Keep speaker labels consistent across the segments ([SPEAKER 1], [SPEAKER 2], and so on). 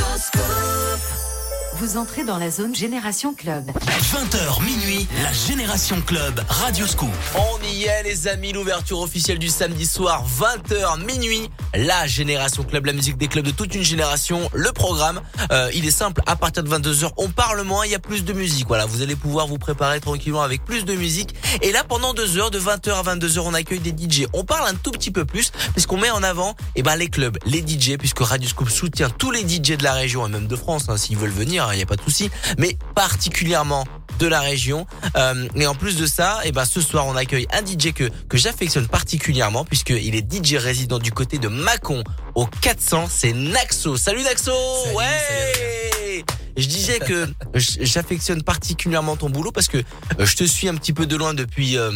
[SPEAKER 1] Scoop. Vous entrez dans la zone Génération Club.
[SPEAKER 2] 20h minuit, la Génération Club, Radio Scoop.
[SPEAKER 3] On y est les amis, l'ouverture officielle du samedi soir, 20h minuit, la Génération Club, la musique des clubs de toute une génération. Le programme, euh, il est simple, à partir de 22h, on parle moins, il y a plus de musique. Voilà, vous allez pouvoir vous préparer tranquillement avec plus de musique. Et là, pendant deux heures, de 20h à 22h, on accueille des DJ. On parle un tout petit peu plus, puisqu'on met en avant eh ben, les clubs, les DJ, puisque Radio Scoop soutient tous les DJ de la région et même de France, hein, s'ils veulent venir il n'y a pas de souci, mais particulièrement de la région. Euh, et en plus de ça, et eh ben ce soir on accueille un DJ que que j'affectionne particulièrement puisqu'il est DJ résident du côté de Mâcon au 400, c'est Naxo. Salut Naxo, ouais. je disais que j'affectionne particulièrement ton boulot parce que euh, je te suis un petit peu de loin depuis euh,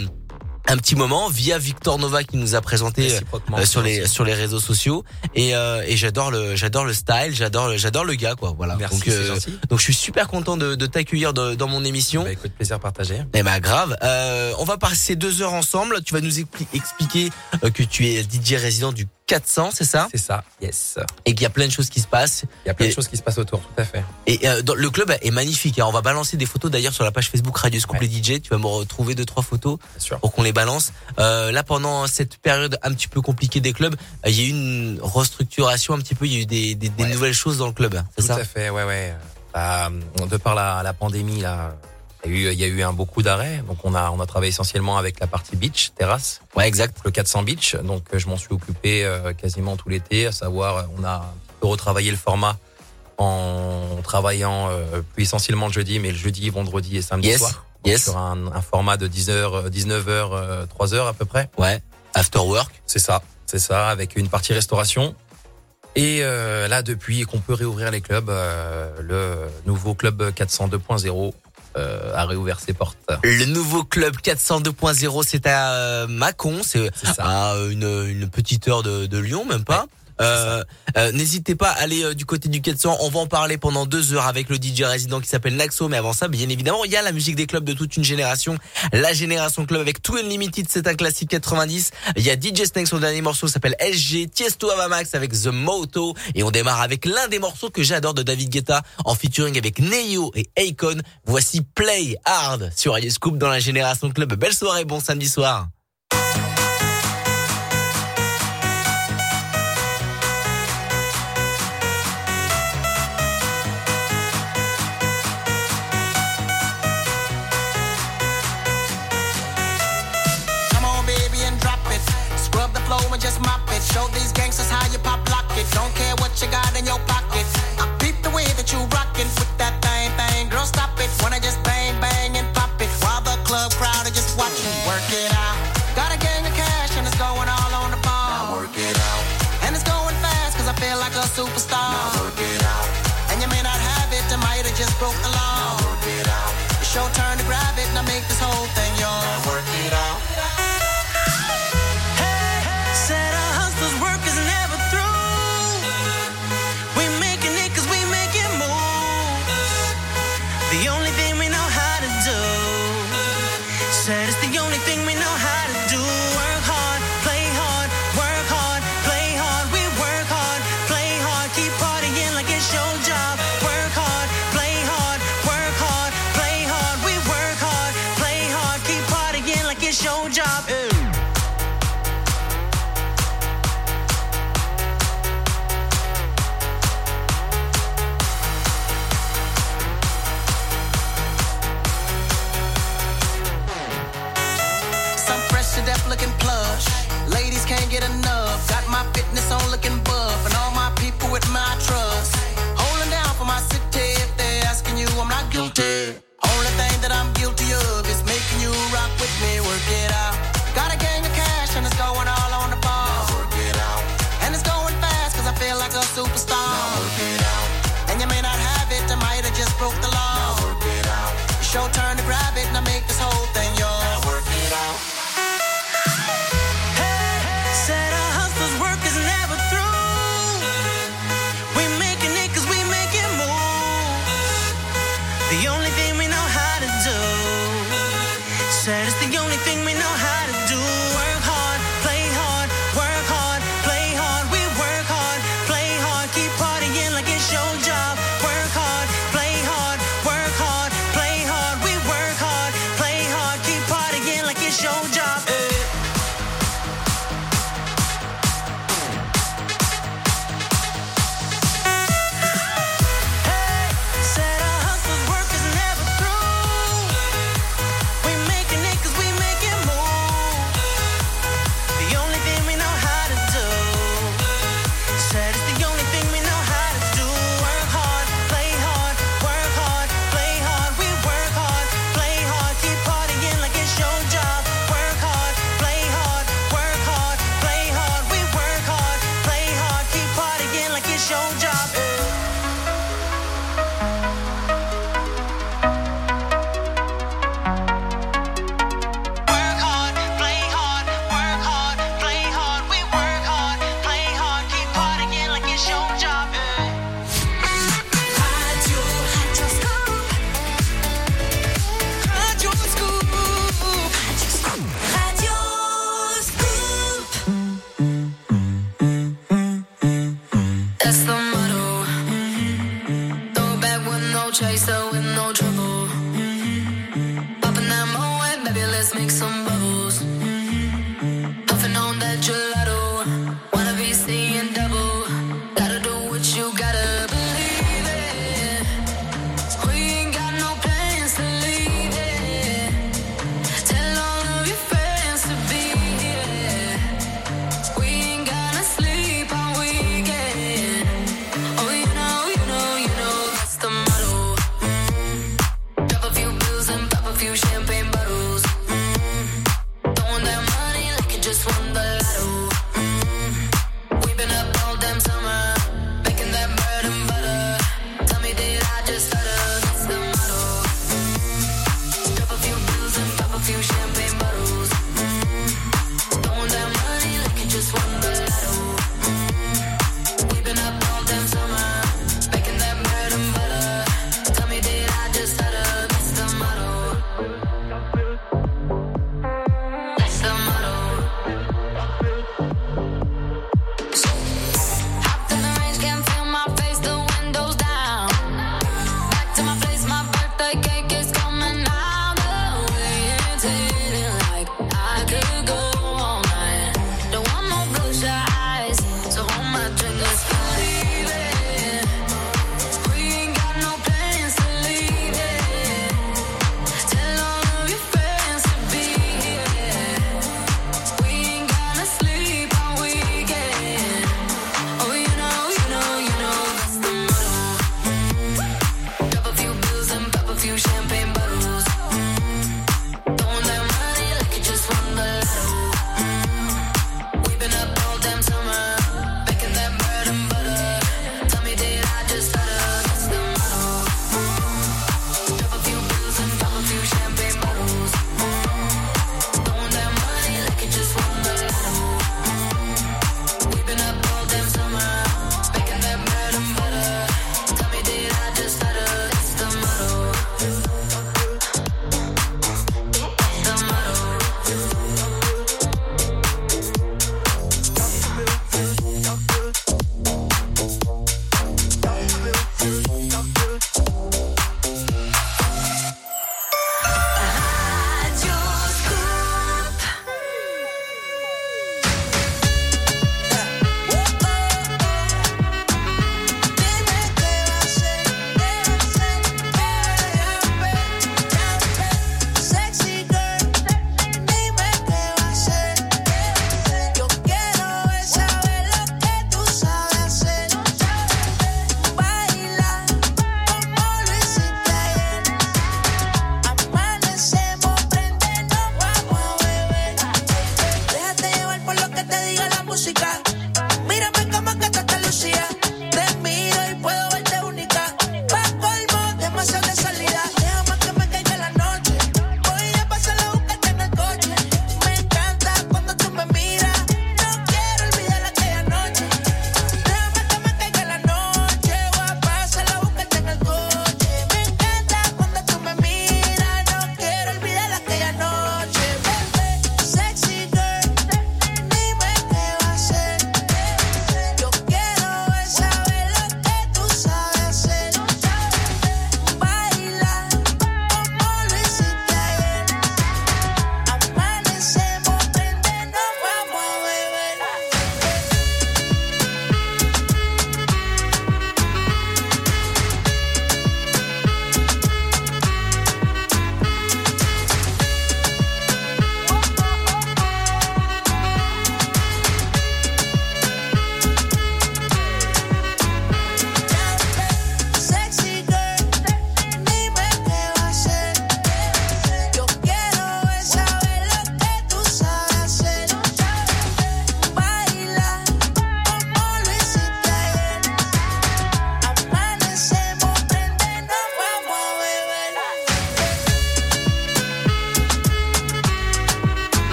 [SPEAKER 3] un petit moment via Victor Nova qui nous a présenté euh, sur les sur les réseaux sociaux. Et, euh, et j'adore le j'adore le style j'adore j'adore le gars quoi. Voilà.
[SPEAKER 4] Merci,
[SPEAKER 3] donc
[SPEAKER 4] euh,
[SPEAKER 3] donc je suis super content de, de t'accueillir dans mon émission.
[SPEAKER 4] Bah, écoute plaisir partagé.
[SPEAKER 3] Eh ben grave. Euh, on va passer deux heures ensemble. Tu vas nous expliquer que tu es DJ résident du 400, c'est ça?
[SPEAKER 4] C'est ça, yes.
[SPEAKER 3] Et qu'il y a plein de choses qui se passent.
[SPEAKER 4] Il y a plein de choses qui se passent autour, tout à fait.
[SPEAKER 3] Et euh, dans, le club est magnifique. Hein. On va balancer des photos d'ailleurs sur la page Facebook Radio Scoop les DJ. Tu vas me retrouver deux trois photos pour qu'on les balance. Euh, là, pendant cette période un petit peu compliquée des clubs, euh, il y a eu une restructuration un petit peu. Il y a eu des, des, des nouvelles choses dans le club. C'est ça?
[SPEAKER 4] Tout à fait, ouais, ouais. Bah, de par la, la pandémie là eu, il y a eu un beaucoup d'arrêts. Donc on a on a travaillé essentiellement avec la partie beach, terrasse.
[SPEAKER 3] Ouais, exact.
[SPEAKER 4] Le 400 beach. Donc je m'en suis occupé euh, quasiment tout l'été. À savoir, on a retravaillé le format en travaillant euh, plus essentiellement le jeudi, mais le jeudi, vendredi et samedi
[SPEAKER 3] yes.
[SPEAKER 4] soir.
[SPEAKER 3] yes.
[SPEAKER 4] Sur un, un, format de 10h, 19h, 3h à peu près.
[SPEAKER 3] Ouais. After work.
[SPEAKER 4] C'est ça. C'est ça, avec une partie restauration. Et euh, là, depuis qu'on peut réouvrir les clubs, euh, le nouveau club 402.0 euh, a réouvert ses portes.
[SPEAKER 3] Le nouveau club 402.0, c'est à euh, Mâcon, c'est à une, une, petite heure de, de Lyon, même pas.
[SPEAKER 4] Ouais.
[SPEAKER 3] Euh, euh, N'hésitez pas à aller euh, du côté du 400. On va en parler pendant deux heures avec le DJ résident qui s'appelle Naxo. Mais avant ça, bien évidemment, il y a la musique des clubs de toute une génération. La génération club avec Two Unlimited, c'est un classique 90. Il y a DJ Snake, son dernier morceau s'appelle SG. Tiesto Avamax avec The Moto. Et on démarre avec l'un des morceaux que j'adore de David Guetta en featuring avec Neo et Akon. Voici Play Hard sur Scoop dans la génération club. Belle soirée, bon samedi soir.
[SPEAKER 5] You got in your pocket. I peep the way that you rockin' with that thing thing. Girl, stop it. Wanna just bang bang and pop it while the club crowd are just watching. Work it out. Got a gang of cash and it's going all on the ball. Now work it out. And it's going fast cause I feel like a superstar. Now work it out. And you may not have it, I might have just broke the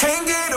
[SPEAKER 6] can't get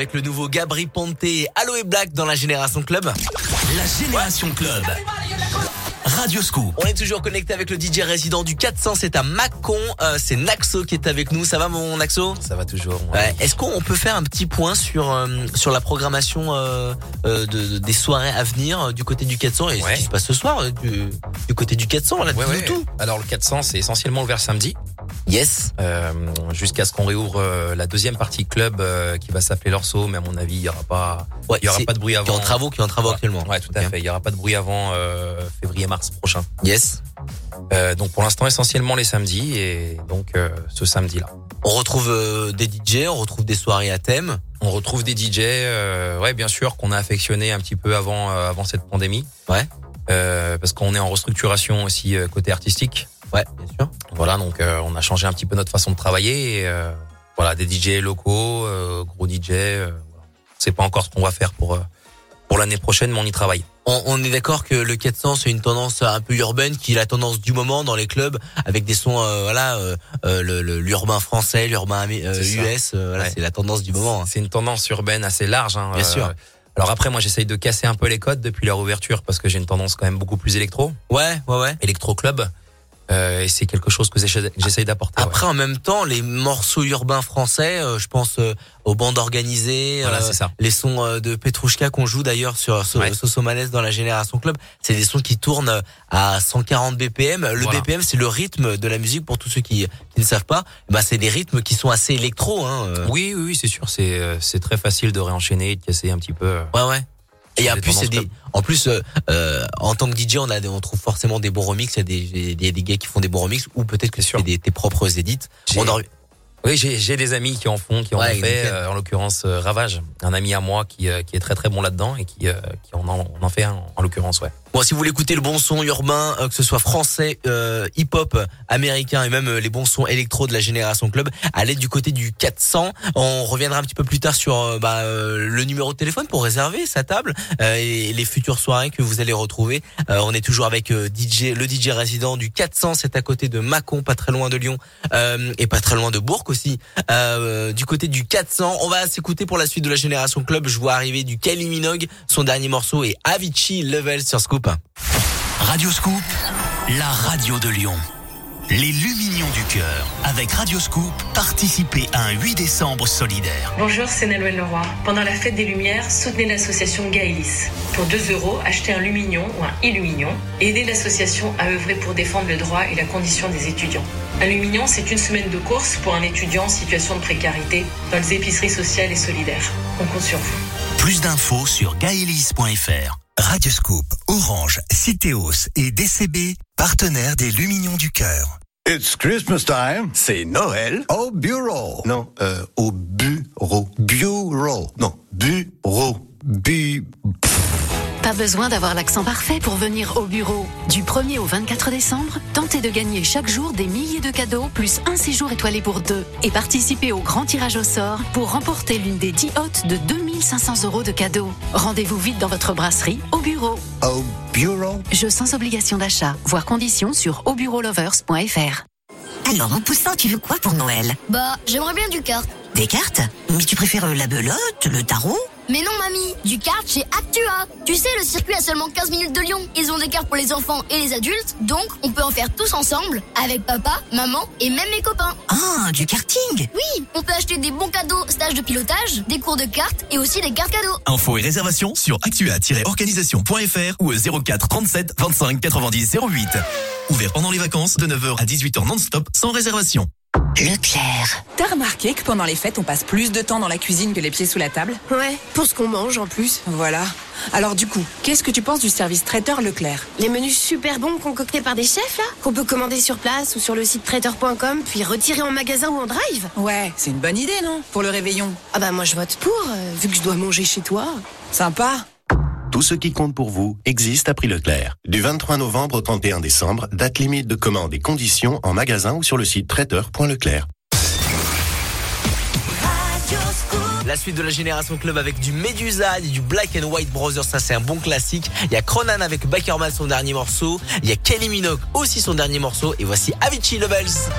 [SPEAKER 3] avec le nouveau Gabri Ponte et Aloe Black dans la Génération Club.
[SPEAKER 2] La Génération Club. Radio Scoop.
[SPEAKER 3] On est toujours connecté avec le DJ résident du 400, c'est à Mâcon, euh, c'est Naxo qui est avec nous. Ça va mon Naxo?
[SPEAKER 4] Ça va toujours.
[SPEAKER 3] Ouais. Est-ce qu'on peut faire un petit point sur euh, sur la programmation euh, euh, de, des soirées à venir euh, du côté du 400 et
[SPEAKER 4] Ouais.
[SPEAKER 3] ce qui se passe ce soir euh, du, du côté du 400 là
[SPEAKER 4] ouais.
[SPEAKER 3] tout.
[SPEAKER 4] Alors le 400, c'est essentiellement ouvert samedi,
[SPEAKER 3] Yes.
[SPEAKER 4] euh, jusqu'à ce qu'on réouvre euh, la deuxième partie club euh, qui va s'appeler l'Orso, mais à mon avis, il y aura pas,
[SPEAKER 3] Ouais,
[SPEAKER 4] il y aura pas de bruit
[SPEAKER 3] qui est
[SPEAKER 4] avant.
[SPEAKER 3] en travaux, qui est en travaux
[SPEAKER 4] Ouais.
[SPEAKER 3] actuellement.
[SPEAKER 4] Ouais, tout à fait. Il y aura pas de bruit avant euh, février-mars prochain.
[SPEAKER 3] Yes.
[SPEAKER 4] Donc pour l'instant essentiellement les samedis et donc ce samedi-là.
[SPEAKER 3] On retrouve des DJ, on retrouve des soirées à thème.
[SPEAKER 4] On retrouve des DJ, ouais bien sûr qu'on a affectionné un petit peu avant avant cette pandémie.
[SPEAKER 3] Ouais.
[SPEAKER 4] Parce qu'on est en restructuration aussi côté artistique. Voilà, donc euh, on a changé un petit peu notre façon de travailler. Et, euh, voilà, des DJ locaux, euh, gros DJ. C'est pas encore ce qu'on va faire pour pour l'année prochaine, mais on y travaille.
[SPEAKER 3] On, on est d'accord que le 400 c'est une tendance un peu urbaine qui est la tendance du moment dans les clubs avec des sons voilà euh, le- le- l'urbain français, l'urbain. US, voilà,
[SPEAKER 4] Ouais.
[SPEAKER 3] c'est la tendance du moment. hein.
[SPEAKER 4] C'est une tendance urbaine assez large. Hein,
[SPEAKER 3] Bien sûr.
[SPEAKER 4] Alors après, moi, j'essaye de casser un peu les codes depuis la réouverture parce que j'ai une tendance quand même beaucoup plus électro,
[SPEAKER 3] Ouais, ouais, ouais.
[SPEAKER 4] électro club, et c'est quelque chose que j'essaye d'apporter. ouais.
[SPEAKER 3] Après, en même temps, les morceaux urbains français, euh, je pense euh, aux bandes organisées,
[SPEAKER 4] Voilà,
[SPEAKER 3] euh,
[SPEAKER 4] ça.
[SPEAKER 3] les sons euh, de Petrouchka qu'on joue d'ailleurs sur So-
[SPEAKER 4] Ouais.
[SPEAKER 3] Sosomanes dans la Génération Club, c'est des sons qui tournent à 140 BPM. Le
[SPEAKER 4] Voilà.
[SPEAKER 3] BPM, c'est le rythme de la musique pour tous ceux qui, qui ne savent pas. Bah, c'est des rythmes qui sont assez électro. Hein, euh.
[SPEAKER 4] Oui, oui, oui, c'est sûr. C'est euh, c'est très facile de réenchaîner, de casser un petit peu. euh.
[SPEAKER 3] Ouais, ouais. Et en plus, c'est des, en plus, euh, euh, en tant que DJ, on a, on trouve forcément des bons remixes. Il y a des, des, des gars qui font des bons remixes, ou peut-être que
[SPEAKER 4] C'est
[SPEAKER 3] des, tes propres édits. On en-
[SPEAKER 4] Oui, j'ai des amis qui en font, qui en
[SPEAKER 3] Ouais,
[SPEAKER 4] ont fait. euh, en l'occurrence, euh, Ravage, un ami à moi qui qui est très très bon là-dedans et qui qui en en, en fait un, en l'occurrence, ouais.
[SPEAKER 3] Bon, si vous voulez écouter le bon son urbain, euh, que ce soit français, euh, hip-hop, américain et même euh, les bons sons électro de la Génération Club, allez du côté du 400. On reviendra un petit peu plus tard sur euh, bah, euh, le numéro de téléphone pour réserver sa table et les futures soirées que vous allez retrouver. On est toujours avec DJ, le DJ résident du 400, c'est à côté de Mâcon, pas très loin de Lyon et pas très loin de Bourg aussi. Du côté du 400, on va s'écouter pour la suite de la Génération Club. Je vois arriver du Kylie Minogue, son dernier morceau est Avicii Level sur Scoop.
[SPEAKER 2] Radio Scoop, la radio de Lyon. Les Lumignons du cœur. Avec Radio Scoop, participez à un 8 décembre solidaire.
[SPEAKER 7] Bonjour, c'est Nolwenn Leroy. Pendant la fête des Lumières, soutenez l'association Gaëlis. Pour 2 euros, achetez un lumignon ou un illumignon et aidez l'association à œuvrer pour défendre le droit et la condition des étudiants. Un lumignon, c'est une semaine de course pour un étudiant en situation de précarité dans les épiceries sociales et solidaires. On compte sur vous.
[SPEAKER 2] Plus d'infos sur gaelis.fr. Radio Scoop, Orange, Citéos et DCB, partenaires des Lumignons du cœur.
[SPEAKER 8] It's Christmas time. C'est Noël au bureau. Non, euh, au bureau. Bureau. Non, bureau. Bu.
[SPEAKER 9] Pas besoin d'avoir l'accent parfait pour venir au bureau. Du 1er au 24 décembre, tentez de gagner chaque jour des milliers de cadeaux, plus un séjour étoilé pour deux. Et participez au grand tirage au sort pour remporter l'une des 10 hôtes de 2500 euros de cadeaux. Rendez-vous vite dans votre brasserie au bureau.
[SPEAKER 8] Au bureau?
[SPEAKER 9] Jeu sans obligation d'achat. Voir conditions sur aubureaulovers.fr.
[SPEAKER 10] Alors, mon poussin, tu veux quoi pour Noël?
[SPEAKER 11] Bah, j'aimerais bien du kart.
[SPEAKER 10] Des cartes Mais tu préfères la belote, le tarot?
[SPEAKER 11] Mais non, mamie, du kart chez Actua. Tu sais, le circuit a seulement 15 minutes de Lyon. Ils ont des cartes pour les enfants et les adultes, donc on peut en faire tous ensemble, avec papa, maman et même mes copains.
[SPEAKER 10] Ah, du karting?
[SPEAKER 11] Oui, on peut acheter des bons cadeaux, stages de pilotage, des cours de cartes et aussi des cartes cadeaux.
[SPEAKER 2] Infos et réservations sur actua-organisation.fr ou au 04 37 25 90 08. Ouvert pendant les vacances de 9h à 18h non-stop sans réservation.
[SPEAKER 10] Leclerc.
[SPEAKER 12] T'as remarqué que pendant les fêtes, on passe plus de temps dans la cuisine que les pieds sous la table?
[SPEAKER 13] Ouais, pour ce qu'on mange en plus.
[SPEAKER 12] Voilà. Alors du coup, qu'est-ce que tu penses du service traiteur Leclerc?
[SPEAKER 13] Les menus super bons concoctés par des chefs là, qu'on peut commander sur place ou sur le site traiteur.com, puis retirer en magasin ou en drive.
[SPEAKER 12] Ouais, c'est une bonne idée, non? Pour le réveillon.
[SPEAKER 13] Ah bah moi je vote pour, euh, vu que je dois manger chez toi.
[SPEAKER 12] Sympa.
[SPEAKER 8] Tout ce qui compte pour vous existe à prix Leclerc. Du 23 novembre au 31 décembre, date limite de commande et conditions en magasin ou sur le site traiteur.leclerc.
[SPEAKER 3] La suite de la Génération Club avec du Medusa et du Black and White Brothers, ça c'est un bon classique. Il y a Cronan avec Backerman son dernier morceau. Il y a Kelly Minogue aussi son dernier morceau. Et voici Avicii Levels.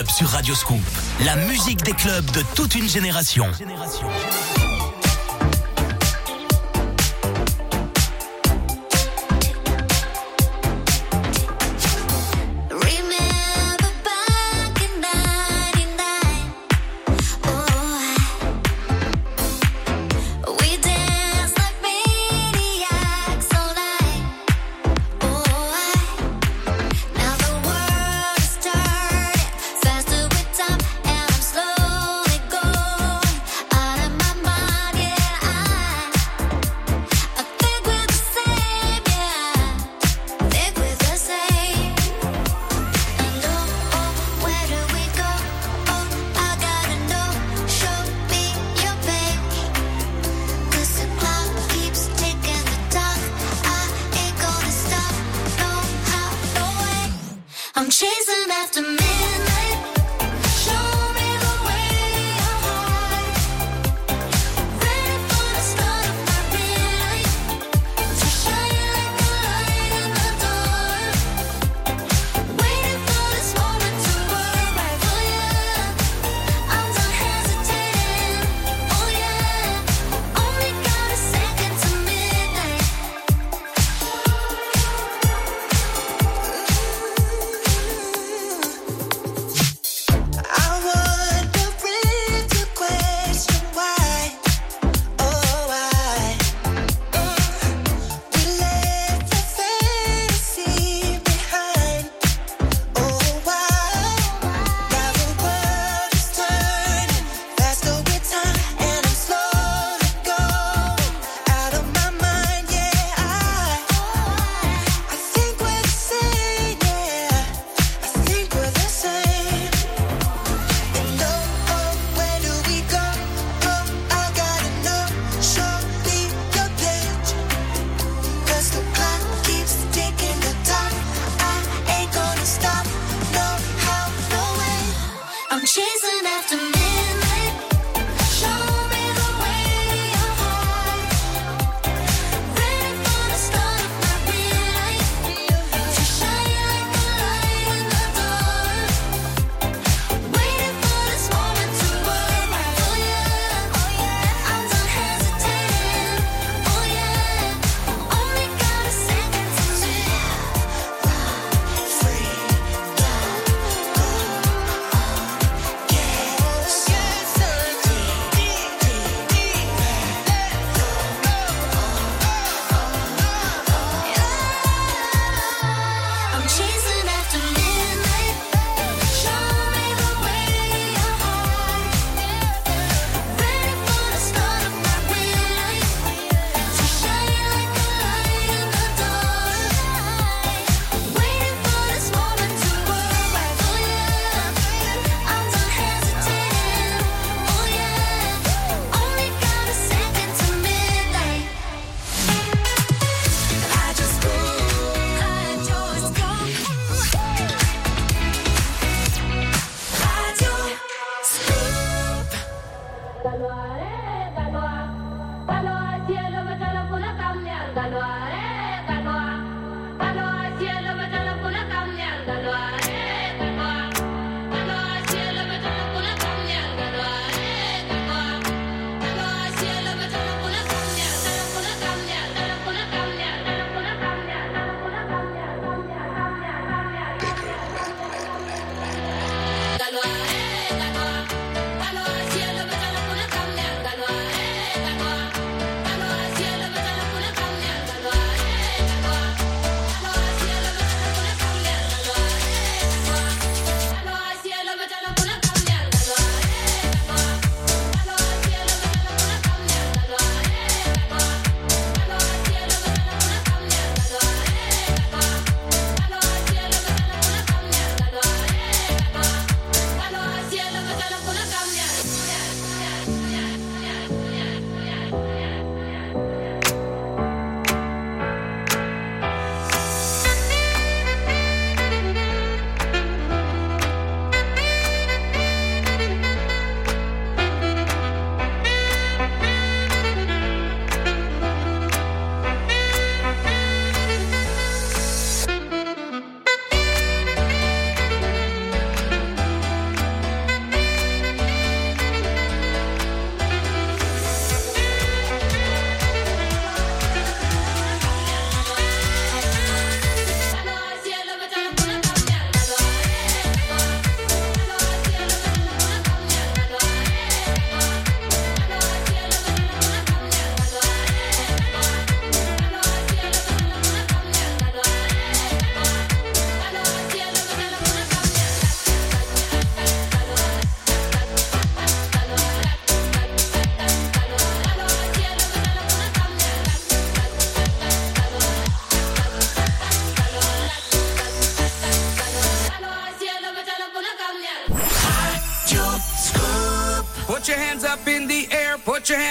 [SPEAKER 14] club sur Radioscoop. La musique des clubs de toute une génération.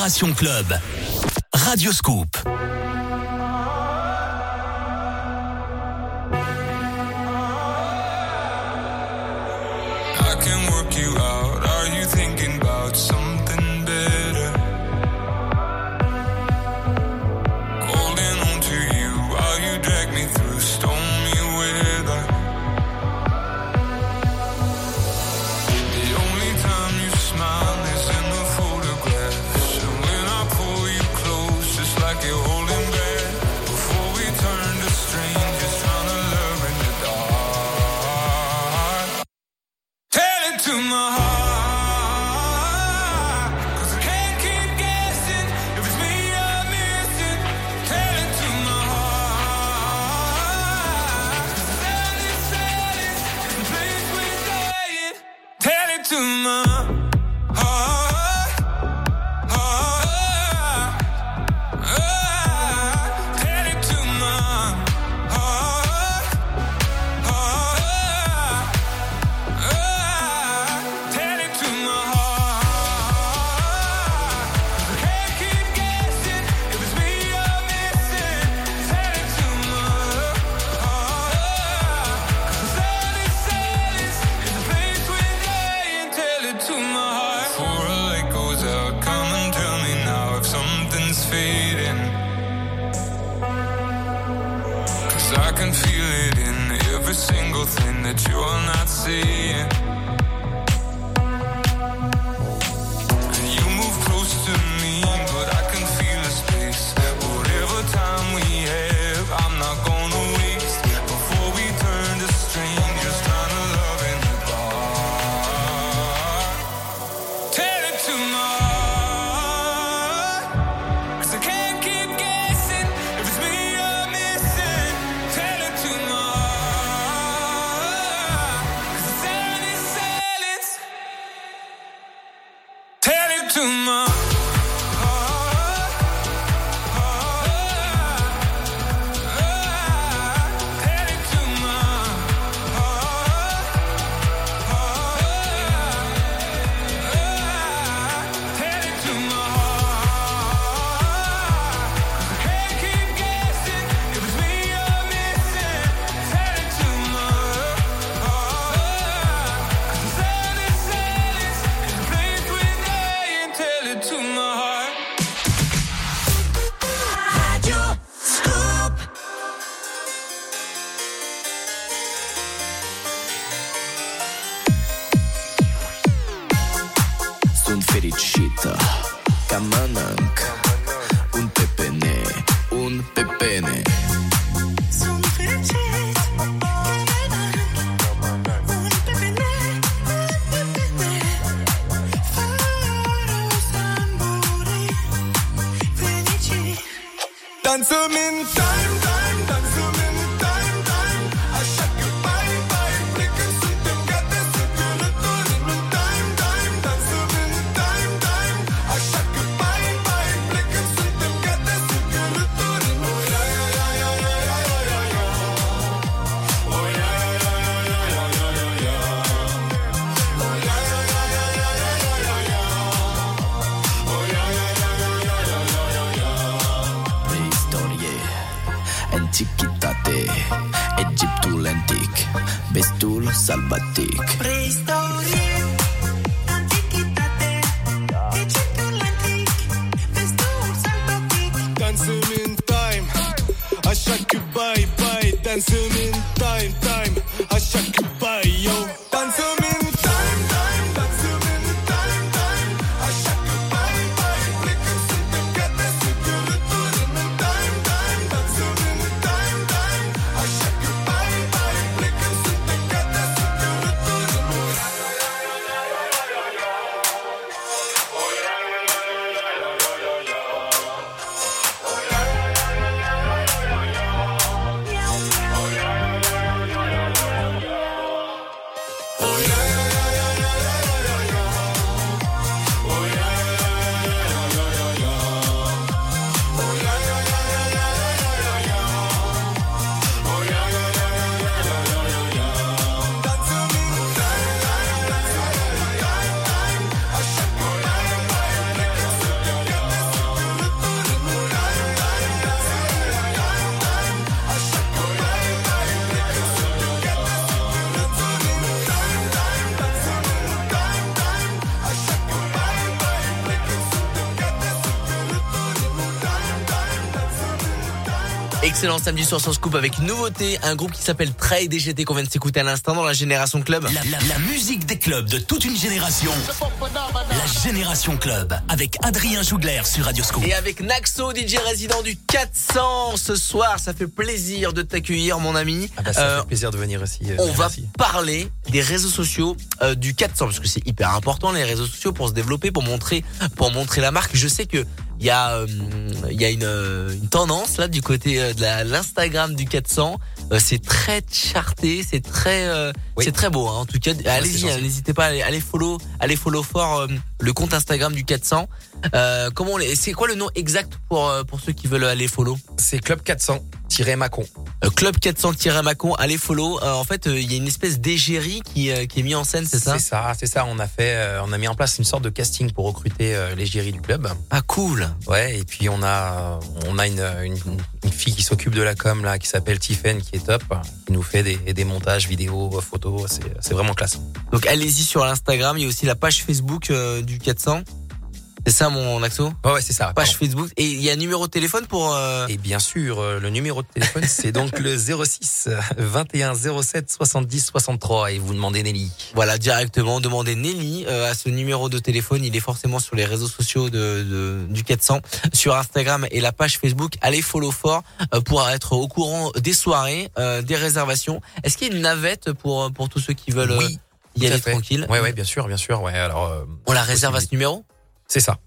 [SPEAKER 15] Génération Club. Radio Scoop.
[SPEAKER 3] Excellent samedi soir sur Scoop avec une nouveauté, un groupe qui s'appelle Trey DGT qu'on vient de s'écouter à l'instant dans la Génération Club.
[SPEAKER 2] La, la- la musique des clubs de toute une génération. La Génération Club avec Adrien Jougler sur Radio Scoop.
[SPEAKER 3] Et avec Naxo, DJ résident du 400 ce soir, ça fait plaisir de t'accueillir mon ami.
[SPEAKER 4] Ah bah, ça
[SPEAKER 3] Euh,
[SPEAKER 4] fait plaisir de venir aussi. euh,
[SPEAKER 3] on va parler des réseaux sociaux euh, du 400 parce que c'est hyper important les réseaux sociaux pour se développer, pour montrer, pour montrer la marque. Je sais que il y a, euh, il y a une, euh, une tendance là du côté euh, de l'Instagram du 400. Euh, c'est très charté, c'est très, c'est très beau. hein. En tout cas, allez-y, hein, n'hésitez pas, à aller, allez follow, allez follow fort le compte Instagram du 400. Euh, comment c'est quoi le nom exact pour pour ceux qui veulent aller follow?
[SPEAKER 4] C'est Club 400-Macon.
[SPEAKER 3] Euh, Club 400-Macon, allez follow. Euh, en fait, euh, il y a une espèce d'égérie qui, euh, qui est mis en scène, c'est ça
[SPEAKER 4] C'est ça, c'est ça. On a fait, euh, on a mis en place une sorte de casting pour recruter euh, l'égérie du club.
[SPEAKER 3] Ah cool.
[SPEAKER 4] Ouais, et puis on a, on a une, une, une fille qui s'occupe de la com là, qui s'appelle Tiffen, qui est top, qui nous fait des, des montages vidéos, euh, photos. C'est, c'est vraiment classe.
[SPEAKER 3] Donc allez-y sur l'Instagram, il y a aussi la page Facebook euh, du 400. C'est ça mon axo
[SPEAKER 4] Ouais, ouais, c'est ça.
[SPEAKER 3] Page Facebook. Et il y a un numéro de téléphone pour... euh,
[SPEAKER 4] Et bien sûr, euh, le numéro de téléphone, c'est donc le 06 21 07 70 63 et vous demandez Nelly.
[SPEAKER 3] Voilà, directement, demandez Nelly euh, à ce numéro de téléphone. Il est forcément sur les réseaux sociaux de, de- du 400, sur Instagram et la page Facebook. Allez follow fort euh, pour être au courant des soirées, euh, des réservations. Est-ce qu'il y a une navette pour pour tous ceux qui veulent euh,
[SPEAKER 4] Oui,
[SPEAKER 3] y aller tranquille?
[SPEAKER 4] Ouais, ouais, bien sûr, bien sûr. Ouais, alors. euh,
[SPEAKER 3] On la réserve à ce numéro?
[SPEAKER 4] C'est ça.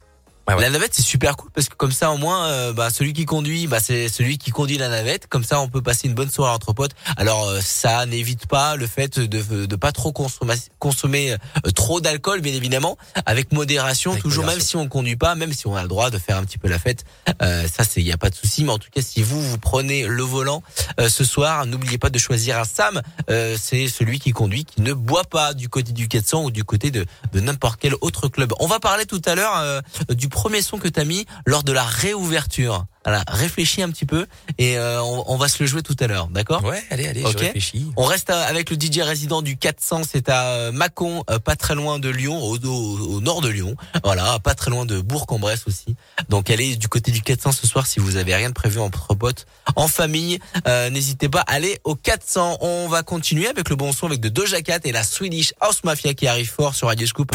[SPEAKER 4] Ouais, ouais.
[SPEAKER 3] La navette c'est super cool parce que comme ça au moins euh, bah, celui qui conduit bah, c'est celui qui conduit la navette. Comme ça on peut passer une bonne soirée entre potes. Alors euh, ça n'évite pas le fait de de pas trop consommer consommer euh, trop d'alcool bien évidemment. Avec modération
[SPEAKER 4] Avec
[SPEAKER 3] toujours même si on conduit pas même si on a le droit de faire un petit peu la fête euh, ça c'est il y a pas de souci. Mais en tout cas si vous vous prenez le volant euh, ce soir n'oubliez pas de choisir un Sam. Euh, c'est celui qui conduit qui ne boit pas du côté du 400 ou du côté de de n'importe quel autre club. On va parler tout à l'heure euh, du premier son que t'as mis lors de la réouverture. Voilà, réfléchis un petit peu et euh, on, on va se le jouer tout à l'heure, d'accord?
[SPEAKER 4] Ouais, allez, allez, je réfléchis.
[SPEAKER 3] On reste avec le DJ résident du 400, c'est à euh, Mâcon, euh, pas très loin de Lyon, au, au- au nord de Lyon. Voilà, pas très loin de Bourg-en-Bresse aussi. Donc allez du côté du 400 ce soir si vous avez rien de prévu entre potes, en famille, euh, n'hésitez pas, allez au 400. On va continuer avec le bon son avec de Doja Cat et la Swedish House Mafia qui arrive fort sur Radio Scoop.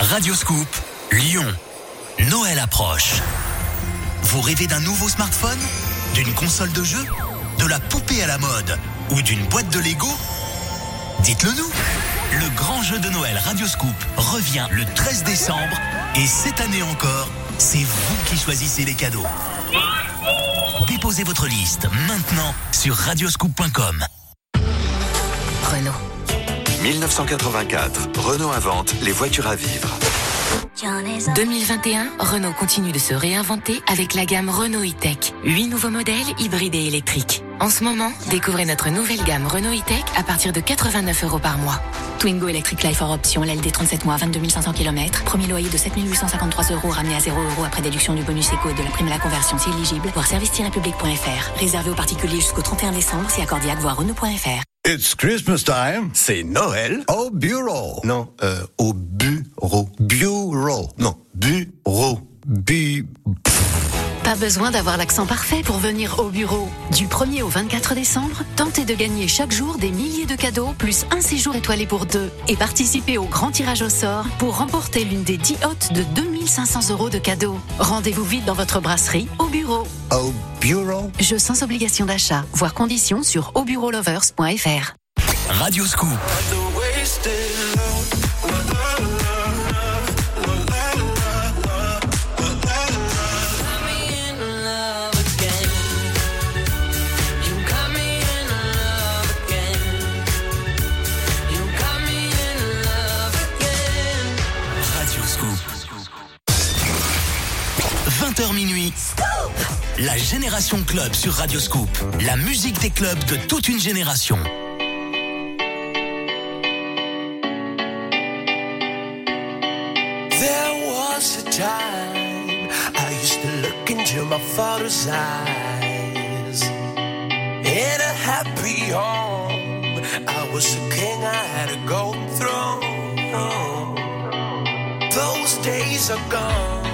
[SPEAKER 2] Radio Scoop, Lyon. Noël approche. Vous rêvez d'un nouveau smartphone? D'une console de jeu? De la poupée à la mode? Ou d'une boîte de Lego? Dites-le nous Le grand jeu de Noël Radio Scoop revient le 13 décembre et cette année encore, c'est vous qui choisissez les cadeaux. Déposez votre liste maintenant sur radioscoop.com.
[SPEAKER 9] Renault.
[SPEAKER 16] 1984, Renault invente les voitures à vivre.
[SPEAKER 9] 2021, Renault continue de se réinventer avec la gamme Renault e-Tech. Huit nouveaux modèles hybrides et électriques. En ce moment, découvrez notre nouvelle gamme Renault e-Tech à partir de 89 euros par mois. Twingo Electric Life for Option, LLD 37 mois, 22 500 km. Premier loyer de 7 853 euros ramené à 0 euros après déduction du bonus éco et de la prime à la conversion si éligible. Voir service-public.fr. Réservé aux particuliers jusqu'au 31 décembre si accordiaque, voir Renault.fr.
[SPEAKER 17] It's Christmas time. C'est Noël au bureau. Non, euh, au bureau. Bureau. Non, bureau. Bu.
[SPEAKER 9] Pas besoin d'avoir l'accent parfait pour venir au bureau. Du 1er au 24 décembre, tentez de gagner chaque jour des milliers de cadeaux, plus un séjour étoilé pour deux. Et participez au grand tirage au sort pour remporter l'une des 10 hôtes de 2500 euros de cadeaux. Rendez-vous vite dans votre brasserie au bureau.
[SPEAKER 17] Au bureau.
[SPEAKER 9] Jeu sans obligation d'achat. Voir conditions sur aubureaulovers.fr.
[SPEAKER 2] Radio Scoop. 20h minuit. La Génération Club sur Radio Scoop. La musique des clubs de toute une génération.
[SPEAKER 6] There was a time I used to look into my father's eyes. In a happy home, I was a king, I had a golden throne. Those days are gone,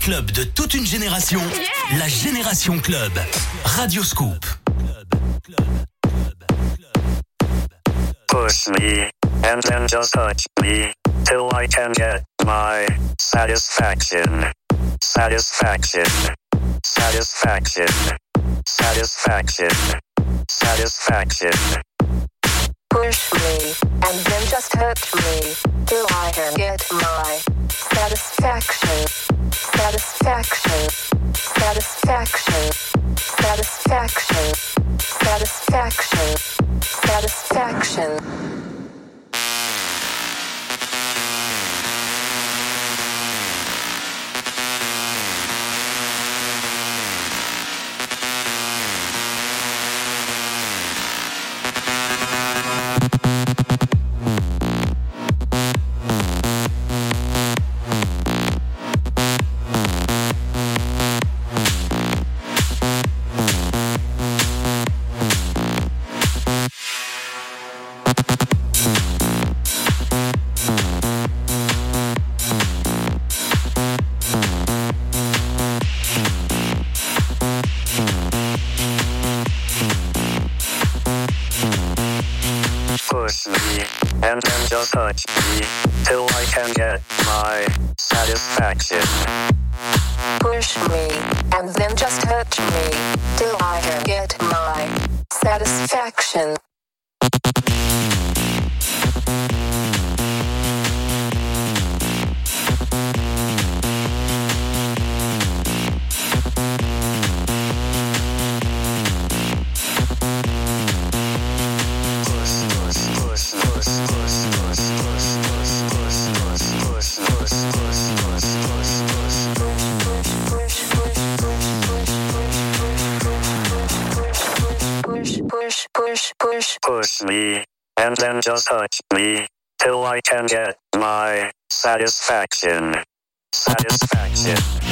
[SPEAKER 2] club de toute une génération, la Génération Club. Radio Scoop.
[SPEAKER 18] Push me, and then just touch me, till I can get my satisfaction. Satisfaction. Satisfaction. Satisfaction. Satisfaction.
[SPEAKER 19] Push me. and then just hurt me till I can get my satisfaction. Satisfaction. Satisfaction. Satisfaction. Satisfaction. Satisfaction.
[SPEAKER 18] satisfaction.
[SPEAKER 19] just touch me till I can get my satisfaction.
[SPEAKER 18] Satisfaction.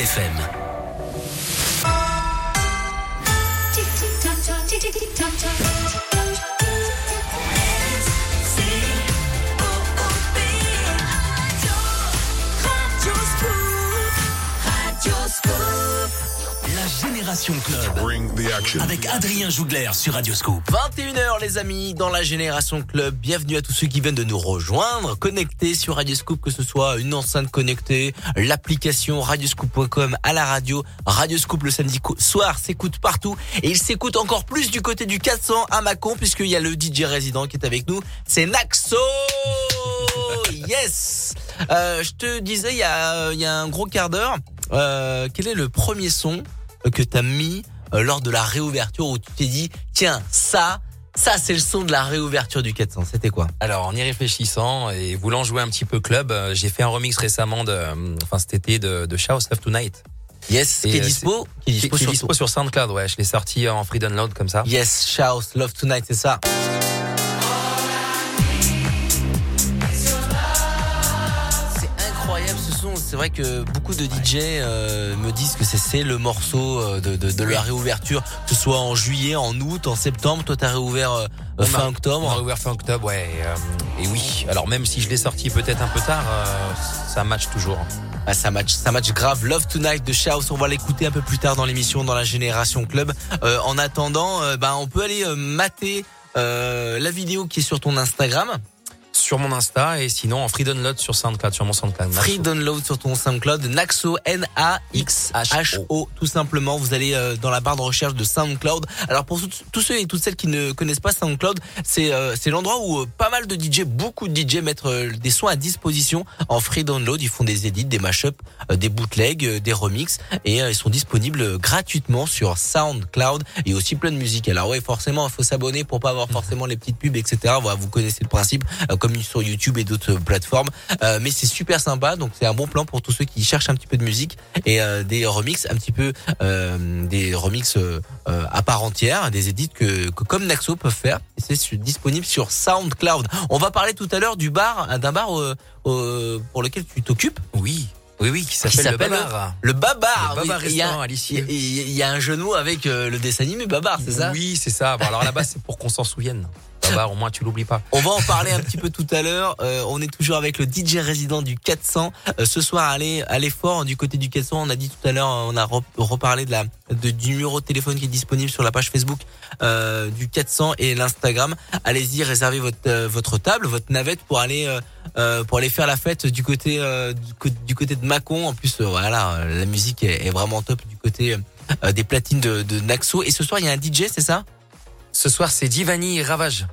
[SPEAKER 2] FM. Avec Adrien Jougler sur Radioscope.
[SPEAKER 3] 21h les amis dans la Génération Club. Bienvenue à tous ceux qui viennent de nous rejoindre, connectés sur Radioscope, que ce soit une enceinte connectée, l'application radioscoop.com à la radio. Radioscoop le samedi soir s'écoute partout et il s'écoute encore plus du côté du 400 à Macon puisqu'il y a le DJ résident qui est avec nous. C'est Naxo! Yes euh, Je te disais il y a, un gros quart d'heure, euh, quel est le premier son que t'as mis euh, lors de la réouverture où tu t'es dit tiens ça ça c'est le son de la réouverture du 400 C'était quoi?
[SPEAKER 4] Alors, en y réfléchissant et voulant jouer un petit peu club, euh, j'ai fait un remix récemment de, euh, enfin cet été de, de Chaos Love Tonight.
[SPEAKER 3] Yes,
[SPEAKER 4] Et,
[SPEAKER 3] qui est
[SPEAKER 4] euh,
[SPEAKER 3] dispo, qui est dispo,
[SPEAKER 4] qui est
[SPEAKER 3] sur,
[SPEAKER 4] dispo sur SoundCloud, ouais. Je l'ai sorti en free download comme ça.
[SPEAKER 3] Yes, Chaos Love Tonight, c'est ça. C'est vrai que beaucoup de DJ euh, me disent que c'est- le morceau euh, de, de, de la réouverture, que ce soit en juillet, en août, en septembre. Toi, t'as réouvert euh,
[SPEAKER 4] On
[SPEAKER 3] fin
[SPEAKER 4] a-
[SPEAKER 3] octobre.
[SPEAKER 4] On a ouvert fin octobre, ouais. Et, euh, et oui, alors même si je l'ai sorti peut-être un peu tard, euh, ça match toujours.
[SPEAKER 3] Ah, ça match, ça match grave. Love Tonight de Chaos. On va l'écouter un peu plus tard dans l'émission, dans la Génération Club. Euh, en attendant, bah, on peut aller mater euh, la vidéo qui est sur ton Instagram.
[SPEAKER 4] Sur mon Insta et sinon en free download sur SoundCloud, sur mon SoundCloud.
[SPEAKER 3] Free download sur ton SoundCloud, Naxo, N-A-X-H-O, tout simplement. Vous allez euh, dans la barre de recherche de SoundCloud. Alors pour tous- ceux et toutes celles qui ne connaissent pas SoundCloud, c'est euh, c'est l'endroit où euh, pas mal de DJ, beaucoup de DJ mettent des sons à disposition en free download. Ils font des edits, des mashups, des bootlegs, des remixes et ils sont disponibles gratuitement sur SoundCloud et aussi plein de musique. Alors ouais, forcément, il faut s'abonner pour pas avoir forcément les petites pubs, etc. Voilà, vous connaissez le principe, comme sur YouTube et d'autres plateformes. Euh, mais c'est super sympa, donc c'est un bon plan pour tous ceux qui cherchent un petit peu de musique et euh, des remixes un petit peu, euh, des remixes à part entière, des edits que, que comme Naxo peuvent faire. C'est disponible sur SoundCloud. On va parler tout à l'heure du bar, d'un bar pour lequel tu t'occupes.
[SPEAKER 4] Oui. Oui, oui, qui s'appelle le Babar.
[SPEAKER 3] Le Babar.
[SPEAKER 4] Le Babar
[SPEAKER 3] oui. Il y a-
[SPEAKER 4] restaurant à Lissier.
[SPEAKER 3] Il y, a- il y a un mots avec le dessin animé Babar, c'est ça?
[SPEAKER 4] Oui, c'est ça. Bon, alors là-bas, c'est pour qu'on s'en souvienne. Au moins tu l'oublies pas.
[SPEAKER 3] On va en parler un petit peu tout à l'heure. Euh, on est toujours avec le DJ résident du 400. Euh, ce soir, allez, allez fort du côté du 400. On a dit tout à l'heure, on a re- reparlé de la du numéro de téléphone qui est disponible sur la page Facebook euh, du 400 et l'Instagram. Allez-y, réservez votre euh, votre table, votre navette pour aller pour aller faire la fête du côté du, côté de Mâcon. En plus, voilà, la musique est, vraiment top du côté des platines de, de Naxo. Et ce soir, il y a un DJ, c'est ça?
[SPEAKER 4] Ce soir, c'est Divani et Ravage.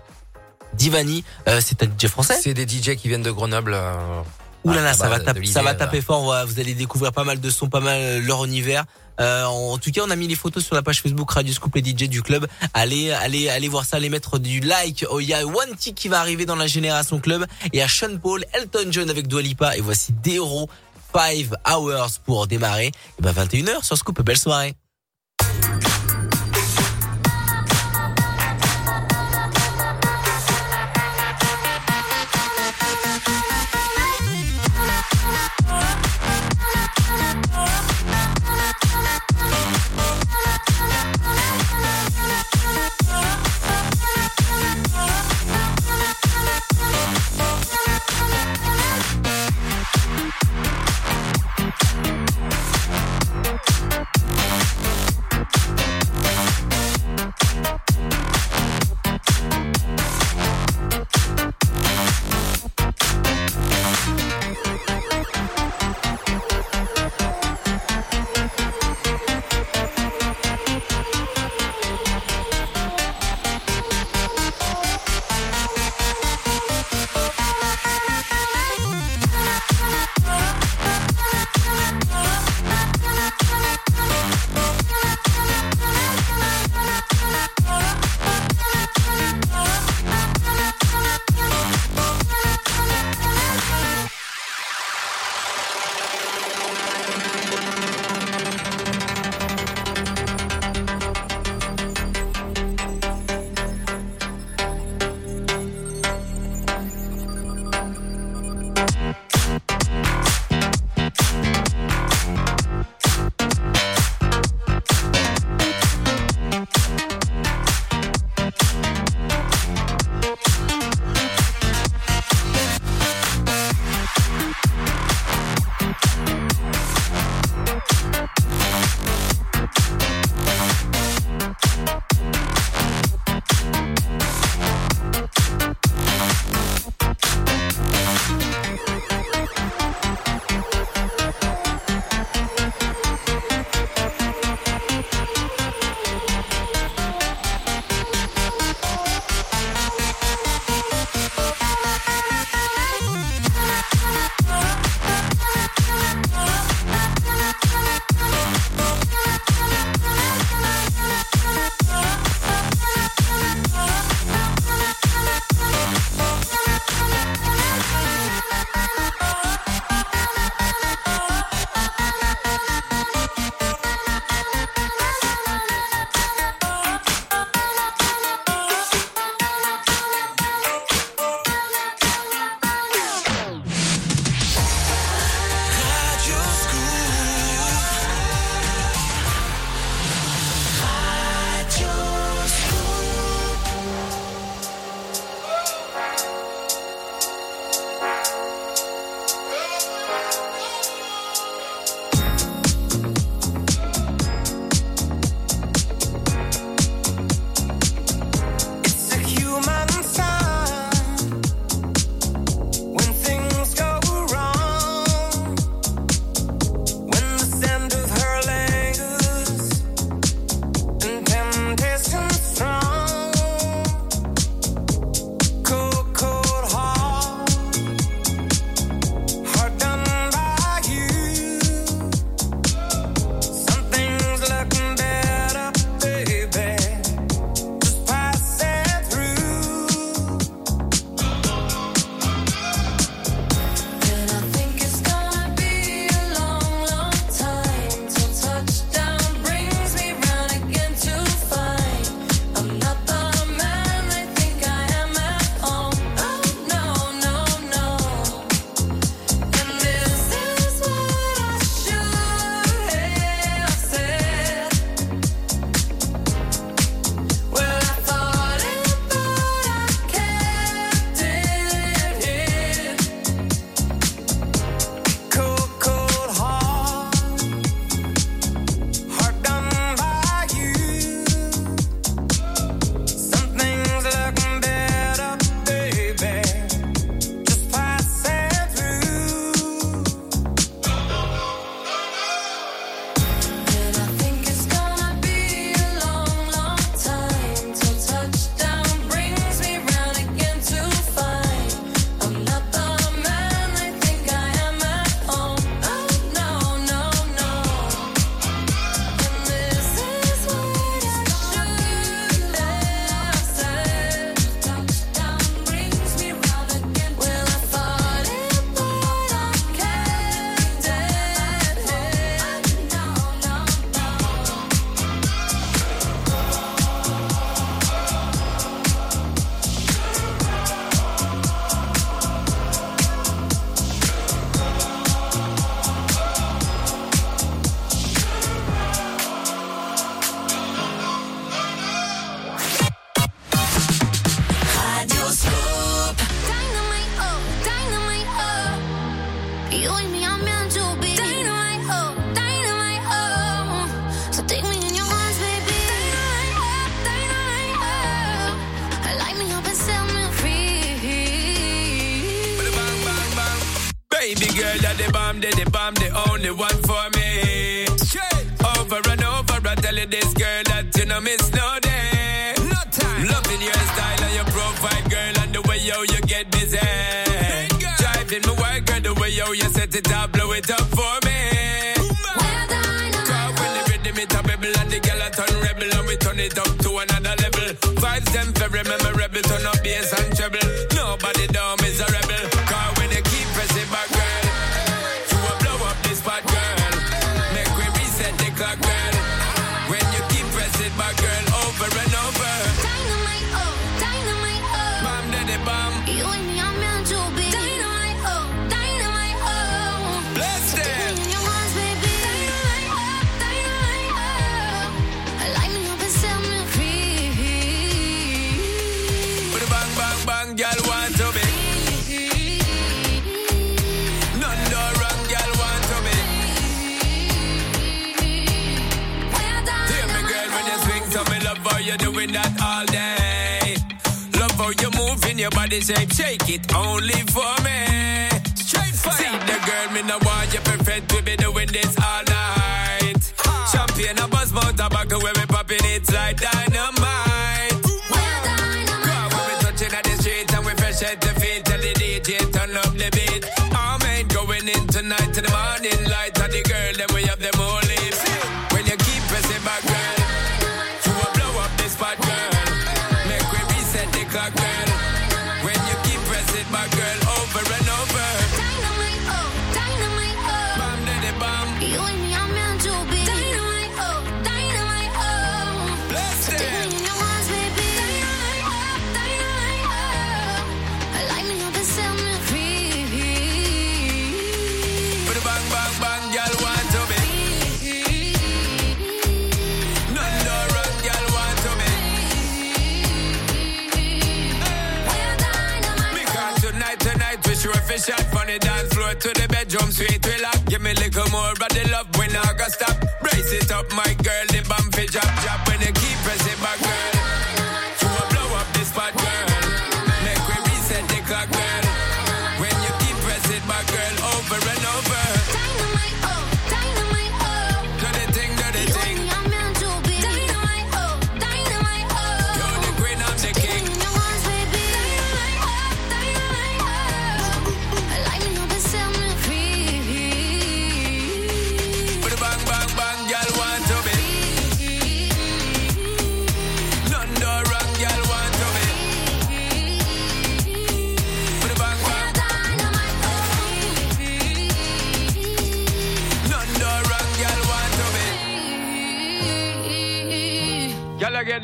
[SPEAKER 3] Divani, euh, c'est un DJ français
[SPEAKER 4] C'est des DJ qui viennent de Grenoble. euh,
[SPEAKER 3] Ouh là là, ça va, taper, ça va taper fort. vous allez découvrir pas mal de sons, pas mal euh, leur univers. Euh, en tout cas, on a mis les photos sur la page Facebook Radio Scoop les DJ du club. Allez, allez, allez voir ça, allez mettre du like. Oh, il y a One T qui va arriver dans la génération club et à Sean Paul, Elton John avec Dua Lipa et voici Dero 5 Hours pour démarrer. Et ben 21h sur Scoop. Belle soirée.
[SPEAKER 20] sweet we lock. Give me a little more of the love when I got stop. Brace it up, my girl, the bump drop, drop.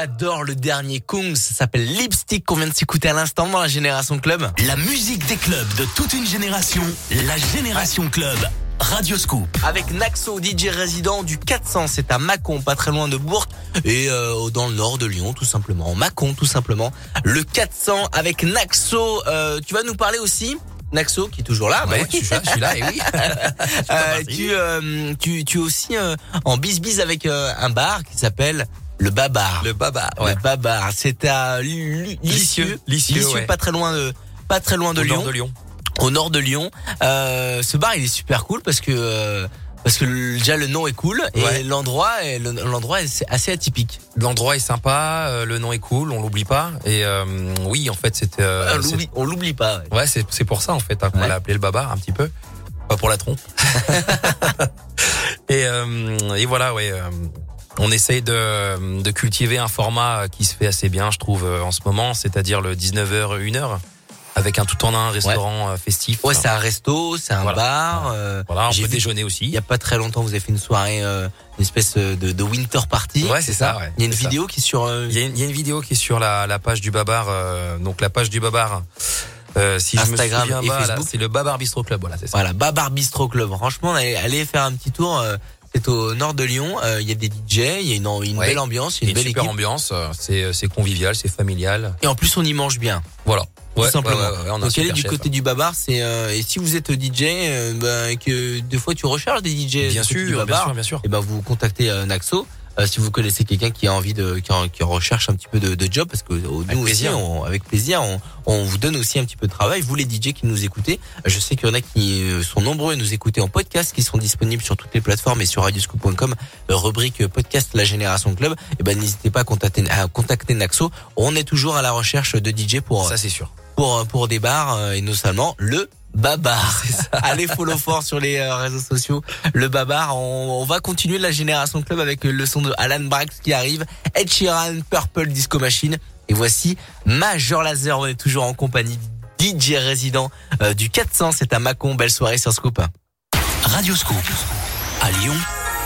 [SPEAKER 3] J'adore le dernier Kung, ça s'appelle Lipstick qu'on vient de s'écouter à l'instant dans la Génération Club.
[SPEAKER 2] La musique des clubs de toute une génération, la Génération Club. Radio Scoop.
[SPEAKER 3] Avec Naxo, DJ résident du 400, c'est à Mâcon, pas très loin de Bourg et euh, dans le nord de Lyon, tout simplement. Mâcon, tout simplement. Le 400 avec Naxo. Euh, tu vas nous parler aussi? Naxo qui est toujours là,
[SPEAKER 4] Ouais,
[SPEAKER 3] bah oui.
[SPEAKER 4] je suis là, je suis là, et oui.
[SPEAKER 3] Euh, tu, euh, tu, tu es aussi euh, en bis-bis avec euh, un bar qui s'appelle le Babar.
[SPEAKER 4] Le Babar,
[SPEAKER 3] Le
[SPEAKER 4] ouais.
[SPEAKER 3] Babar, c'est à Lisieux,
[SPEAKER 4] ouais.
[SPEAKER 3] pas très loin de pas très loin de
[SPEAKER 4] Au
[SPEAKER 3] Lyon.
[SPEAKER 4] nord de Lyon.
[SPEAKER 3] Au nord de Lyon. Euh, ce bar, il est super cool parce que euh, parce que le- déjà le nom est cool et
[SPEAKER 4] Ouais.
[SPEAKER 3] l'endroit est le- l'endroit est assez atypique.
[SPEAKER 4] L'endroit est sympa, euh, le nom est cool, on l'oublie pas. Et euh, oui, en fait, c'était. euh,
[SPEAKER 3] on l'oublie- pas. ouais.
[SPEAKER 4] Ouais, c'est c'est pour ça en fait hein, qu'on
[SPEAKER 3] Ouais.
[SPEAKER 4] l'a appelé le babar un petit peu, pas pour la trompe. et euh, et voilà, ouais. Euh, on essaye de, de cultiver un format qui se fait assez bien, je trouve, euh, en ce moment, c'est-à-dire le 19h, 1h, avec un tout en un restaurant euh, festif.
[SPEAKER 3] Ouais, c'est un resto, c'est un
[SPEAKER 4] Voilà.
[SPEAKER 3] bar. euh,
[SPEAKER 4] Voilà, on
[SPEAKER 3] j'ai
[SPEAKER 4] peut
[SPEAKER 3] vu-
[SPEAKER 4] déjeuner aussi.
[SPEAKER 3] Il y a pas très longtemps, vous avez fait une soirée, euh, une espèce de, de winter party.
[SPEAKER 4] Ouais, c'est ça, ouais,
[SPEAKER 3] Il y a une
[SPEAKER 4] ça.
[SPEAKER 3] vidéo qui est sur. euh,
[SPEAKER 4] Il y, a une, il y a une vidéo qui est sur la, la page du Babar, euh, donc la page du Babar. Euh, si
[SPEAKER 3] Instagram
[SPEAKER 4] je me
[SPEAKER 3] et
[SPEAKER 4] souviens pas, là,
[SPEAKER 3] Facebook.
[SPEAKER 4] c'est le Babar Bistro Club, voilà, c'est ça.
[SPEAKER 3] Voilà, Babar Bistro Club. Franchement, allez, allez faire un petit tour. euh, c'est au nord de Lyon. euh, Il y a des DJ, il y a une, une
[SPEAKER 4] Ouais.
[SPEAKER 3] belle ambiance, il y a
[SPEAKER 4] y
[SPEAKER 3] une
[SPEAKER 4] a une
[SPEAKER 3] belle
[SPEAKER 4] super
[SPEAKER 3] équipe.
[SPEAKER 4] ambiance, euh, c'est c'est convivial, c'est familial.
[SPEAKER 3] Et en plus, on y mange bien.
[SPEAKER 4] Voilà.
[SPEAKER 3] Tout
[SPEAKER 4] Ouais,
[SPEAKER 3] simplement.
[SPEAKER 4] ouais, on a
[SPEAKER 3] Donc aller
[SPEAKER 4] super
[SPEAKER 3] du
[SPEAKER 4] chef.
[SPEAKER 3] côté du Babar, c'est euh, et si vous êtes DJ, euh, bah, et que des fois tu recherches des DJ,
[SPEAKER 4] Bien sûr,
[SPEAKER 3] du
[SPEAKER 4] bien
[SPEAKER 3] Babar,
[SPEAKER 4] sûr, bien sûr.
[SPEAKER 3] Et ben vous contactez euh, Naxo. Euh, si vous connaissez quelqu'un qui a envie de, qui, en- qui recherche un petit peu de, de job, parce que euh, nous aussi,
[SPEAKER 4] plaisir.
[SPEAKER 3] on- avec plaisir, on, on vous donne aussi un petit peu de travail. Vous les DJ qui nous écoutez, je sais qu'il y en a qui euh, sont nombreux à nous écouter en podcast, qui sont disponibles sur toutes les plateformes et sur radioscoop.com, rubrique podcast La Génération Club. Et ben n'hésitez pas à contacter, à contacter Naxo. On est toujours à la recherche de DJ pour
[SPEAKER 4] Ça, c'est sûr.
[SPEAKER 3] pour pour des bars et notamment le Babar. Allez follow fort sur les euh, réseaux sociaux. Le Babar. On, on va continuer la génération club avec euh, le son de Alan Brax qui arrive. Ed Sheeran, Purple Disco Machine. Et voici Major Laser. On est toujours en compagnie DJ résident euh, du 400. C'est à Mâcon. Belle soirée sur Scoop.
[SPEAKER 2] Radio Scoop. À Lyon,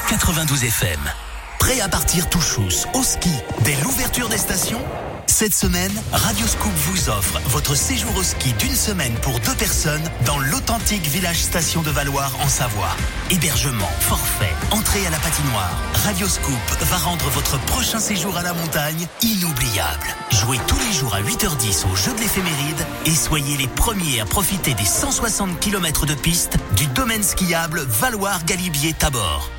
[SPEAKER 2] 92 FM. Prêt à partir tout chousse au ski dès l'ouverture des stations Cette semaine, Radio Scoop vous offre votre séjour au ski d'une semaine pour deux personnes dans l'authentique village station de Valoir en Savoie. Hébergement, forfait, entrée à la patinoire. Radio Scoop va rendre votre prochain séjour à la montagne inoubliable. Jouez tous les jours à 8h10 au jeu de l'éphéméride et soyez les premiers à profiter des 160 km de piste du domaine skiable Valoir-Galibier-Tabor.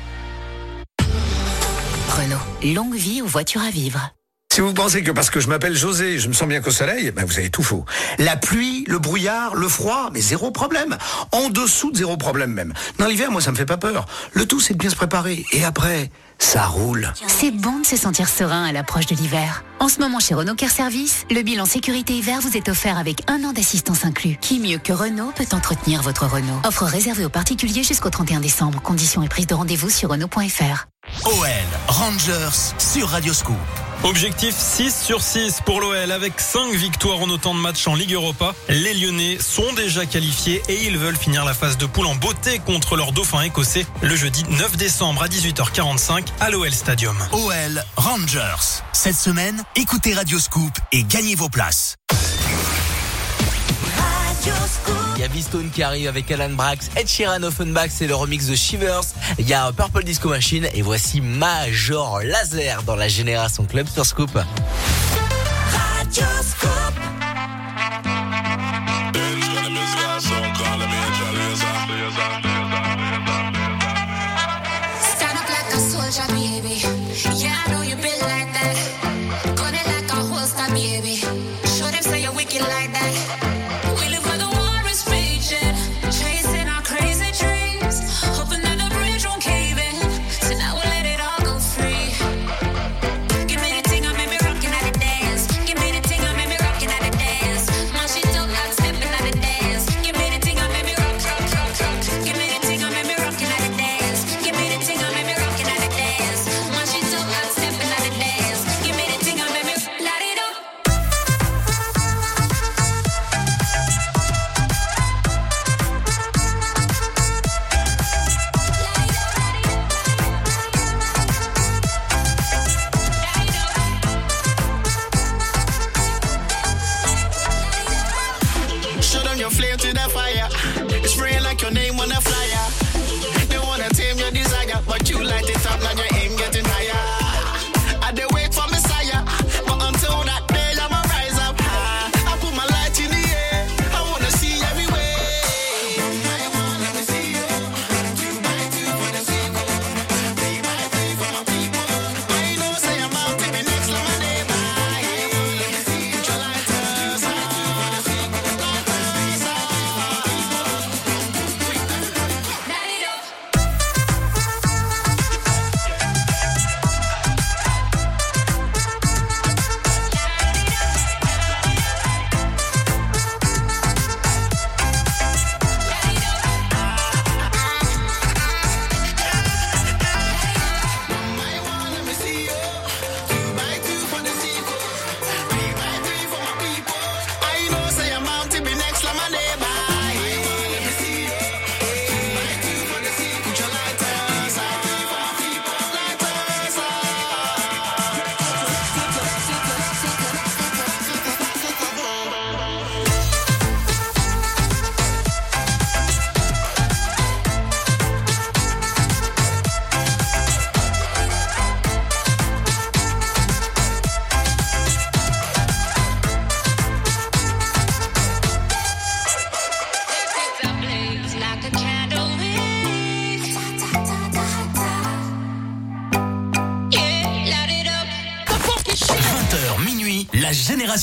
[SPEAKER 9] Renault, longue vie aux voitures à vivre.
[SPEAKER 21] Si vous pensez que parce que je m'appelle José, je me sens bien qu'au soleil, ben vous avez tout faux. La pluie, le brouillard, le froid, mais zéro problème. En dessous de zéro problème même. Dans l'hiver, moi, ça me fait pas peur. Le tout, c'est de bien se préparer. Et après, ça roule.
[SPEAKER 9] C'est bon de se sentir serein à l'approche de l'hiver. En ce moment chez Renault Care Service, le bilan sécurité hiver vous est offert avec un an d'assistance inclus. Qui mieux que Renault peut entretenir votre Renault Offre réservée aux particuliers jusqu'au 31 décembre. Conditions et prise de rendez-vous sur Renault.fr.
[SPEAKER 2] OL Rangers sur Radio Scoop.
[SPEAKER 22] Objectif 6 sur 6 pour l'OL avec 5 victoires en autant de matchs en Ligue Europa. Les Lyonnais sont déjà qualifiés et ils veulent finir la phase de poule en beauté contre leur dauphin écossais le jeudi 9 décembre à 18h45 à l'OL Stadium.
[SPEAKER 2] OL Rangers. Cette semaine, écoutez Radio Scoop et gagnez vos places.
[SPEAKER 3] A Bistone qui arrive avec Alan Brax, Ed Sheeran Offenbach, c'est le remix de Shivers. Il y a Purple Disco Machine et voici Major Laser dans la Génération Club sur Scoop.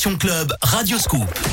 [SPEAKER 23] Club Radio Scoop.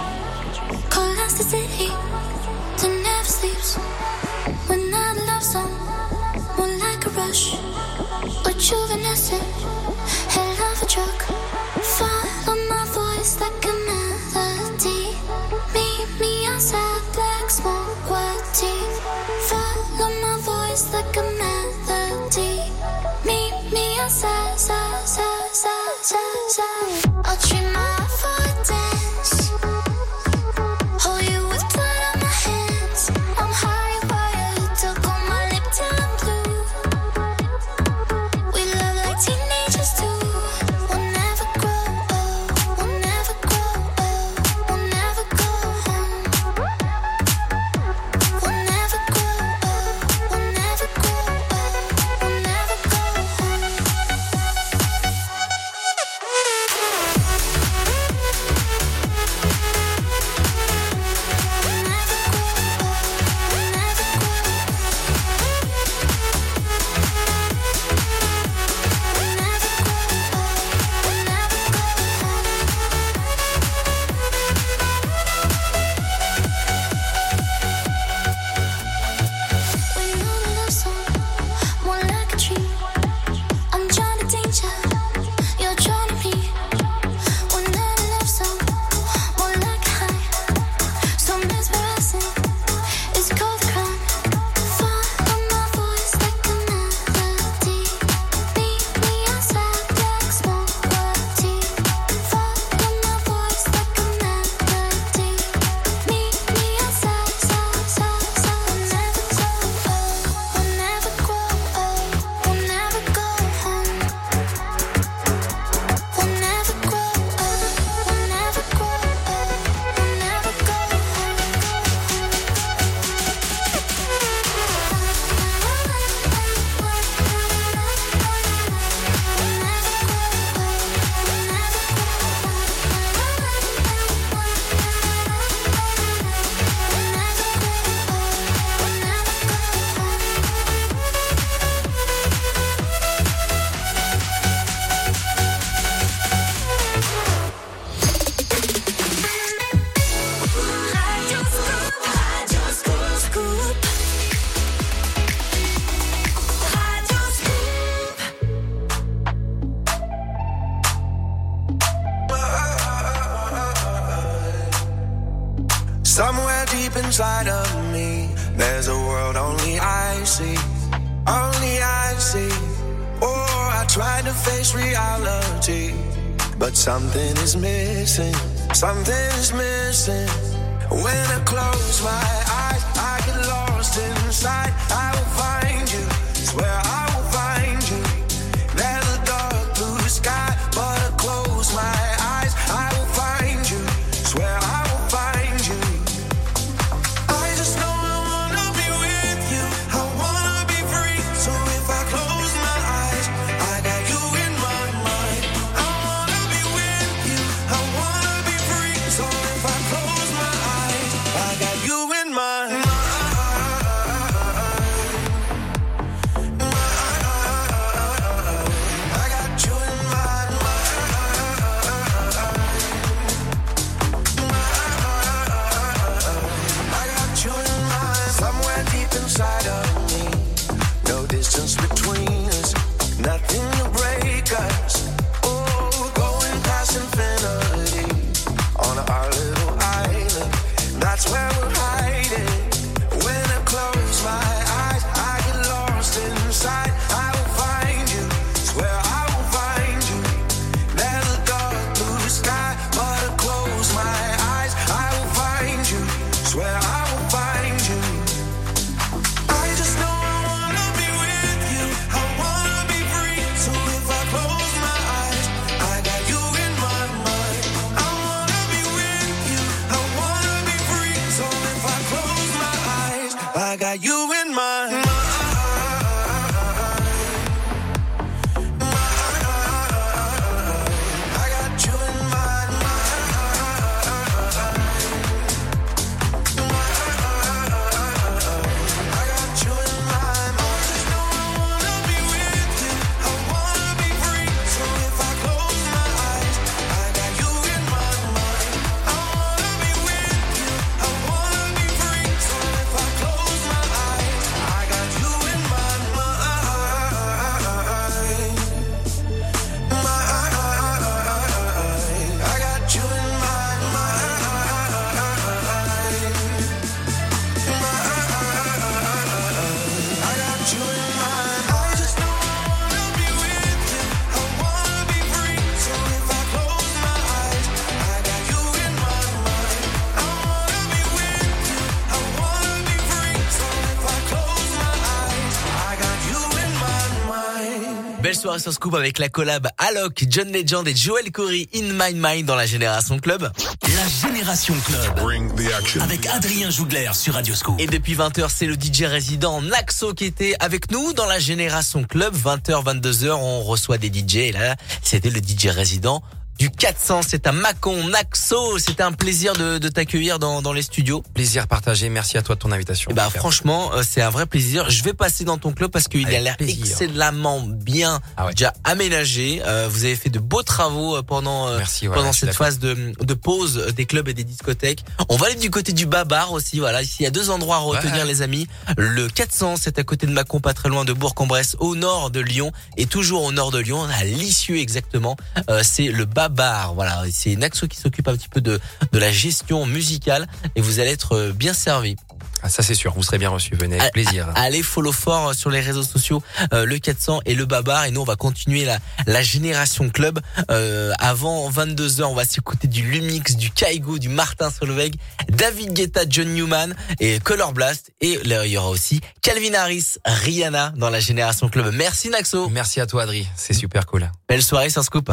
[SPEAKER 3] Soirée sur Scoop avec la collab Alok, John Legend et Joel Corey in My Mind dans la Génération Club.
[SPEAKER 2] La Génération Club. Avec Adrien Jougler sur Radio Scoop.
[SPEAKER 3] Et depuis 20h, c'est le DJ résident Naxo qui était avec nous dans la Génération Club. 20h, 22h, on reçoit des DJ. Et là, c'était le DJ résident du 400. C'est à Macon, Naxo. C'était un plaisir de, de t'accueillir dans, dans les studios.
[SPEAKER 4] Plaisir partagé. Merci à toi de ton invitation.
[SPEAKER 3] Bah franchement, euh, c'est un vrai plaisir. Je vais passer dans ton club parce qu'il a l'air excellemment bien
[SPEAKER 4] Ah ouais.
[SPEAKER 3] déjà aménagé. Euh, vous avez fait de beaux travaux euh, pendant euh,
[SPEAKER 4] Merci, ouais,
[SPEAKER 3] pendant cette phase de, de pause des clubs et des discothèques. On va aller du côté du Babar aussi. Voilà, ici il y a deux endroits à retenir
[SPEAKER 4] Ouais.
[SPEAKER 3] les amis. Le 400, c'est à côté de Mâcon, pas très loin de Bourg-en-Bresse, au nord de Lyon et toujours au nord de Lyon, à Lisieux exactement. Euh, c'est le Babar. Voilà, c'est Naxo qui s'occupe un petit peu de de la gestion musicale et vous allez être euh, bien servi.
[SPEAKER 4] Ah, ça c'est sûr, vous serez bien reçu. Venez avec plaisir.
[SPEAKER 3] Allez follow fort euh, sur les réseaux sociaux euh, le 400 et le Babar. Et nous on va continuer la la génération club. Euh, avant 22h on va s'écouter du Lumix du Kaigo du Martin Solveig David Guetta John Newman et Color Blast. Et là, il y aura aussi Calvin Harris Rihanna dans la génération club. Merci Naxo.
[SPEAKER 4] Merci à toi Adri, c'est super cool.
[SPEAKER 3] belle soirée sur Scoop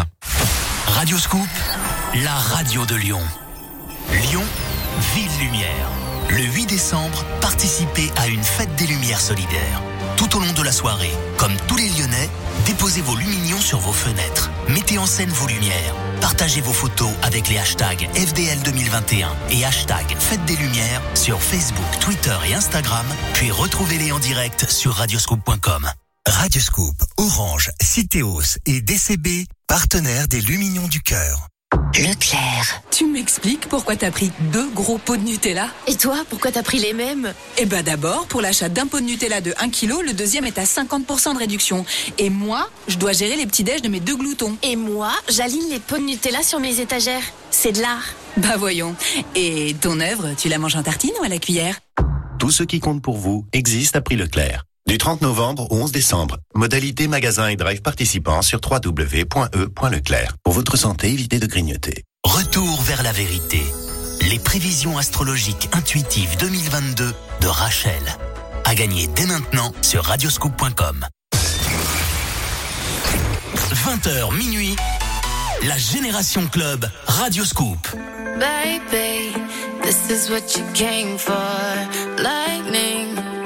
[SPEAKER 2] Radio Scoop, la radio de Lyon. Lyon, ville lumière. Le 8 décembre, participez à une fête des lumières solidaires. Tout au long de la soirée, comme tous les Lyonnais, déposez vos lumignons sur vos fenêtres. Mettez en scène vos lumières. Partagez vos photos avec les hashtags FDL 2021 et hashtag Fête des Lumières sur Facebook, Twitter et Instagram, puis retrouvez-les en direct sur radioscoop.com.
[SPEAKER 24] Radioscoop, Orange, Citéos et DCB, partenaires des Lumignons du Cœur.
[SPEAKER 9] Leclerc.
[SPEAKER 12] Tu m'expliques pourquoi t'as pris deux gros pots de Nutella?
[SPEAKER 13] Et toi, pourquoi t'as pris les mêmes?
[SPEAKER 12] Eh ben d'abord, pour l'achat d'un pot de Nutella de 1 kg, le deuxième est à 50% de réduction. Et moi, je dois gérer les petits déj de mes deux gloutons.
[SPEAKER 13] Et moi, j'aligne les pots de Nutella sur mes étagères. C'est de l'art.
[SPEAKER 12] Bah voyons. Et ton œuvre, tu la manges en tartine ou à la cuillère?
[SPEAKER 8] Tout ce qui compte pour vous existe à prix Leclerc. Du 30 novembre au 11 décembre. Modalité magasin et drive participants sur www.e.leclerc. Pour votre santé, évitez de grignoter.
[SPEAKER 2] Retour vers la vérité. Les prévisions astrologiques intuitives 2022 de Rachel. À gagner dès maintenant sur radioscoop.com. 20h minuit. La Génération Club Radioscoop.
[SPEAKER 25] Baby, this is what you came for. Lightning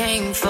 [SPEAKER 25] came for.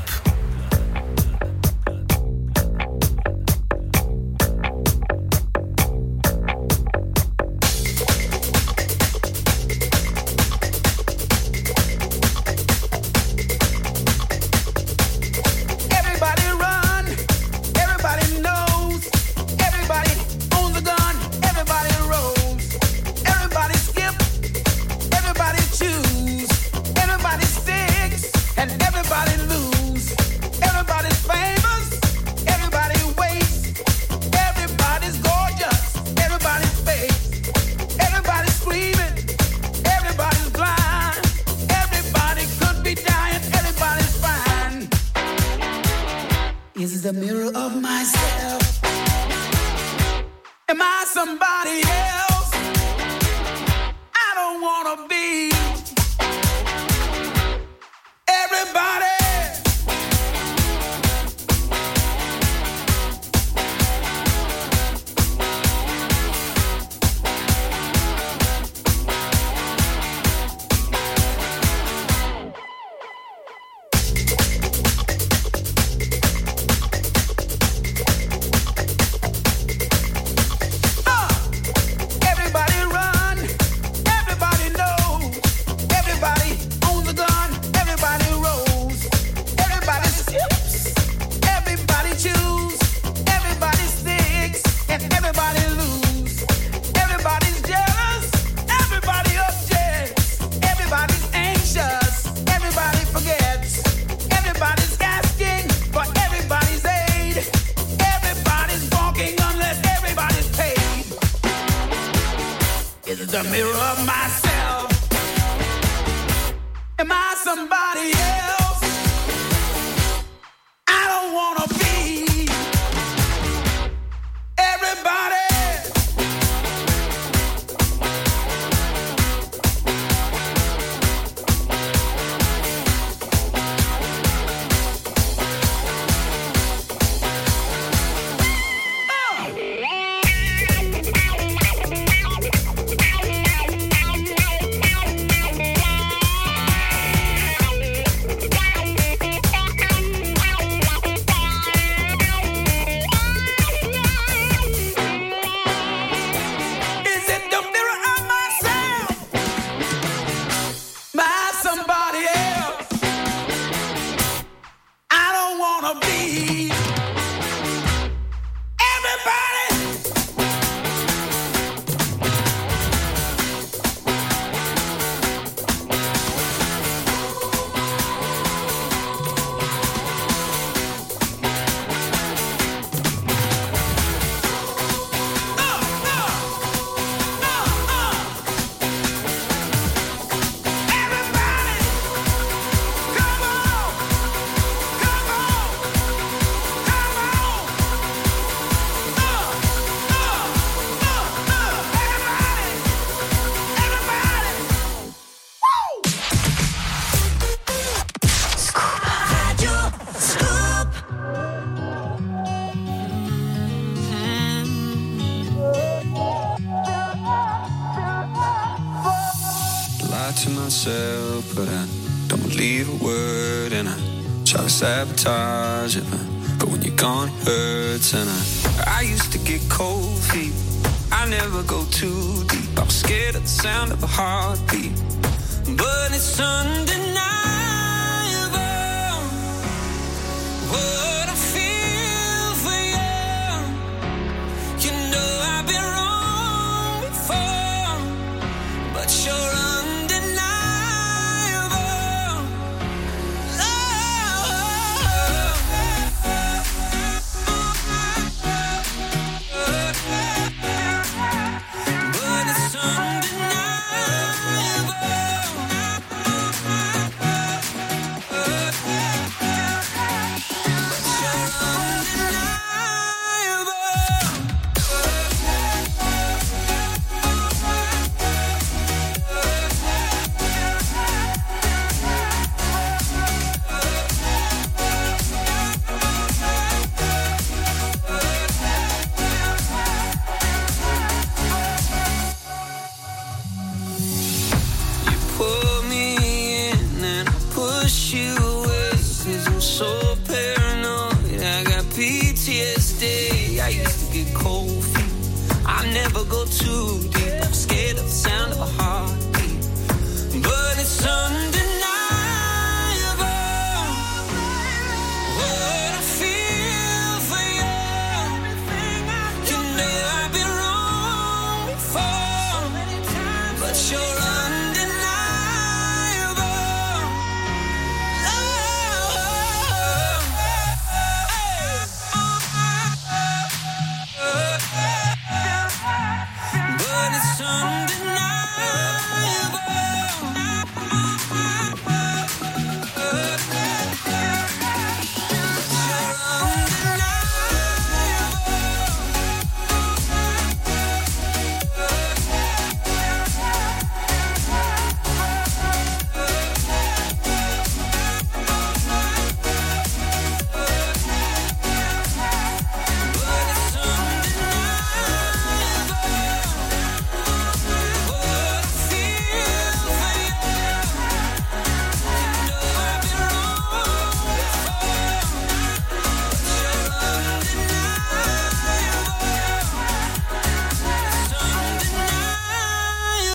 [SPEAKER 26] center. I
[SPEAKER 20] used to get cold feet. I never go too deep. I was scared of the sound of a heartbeat. But it's Sunday.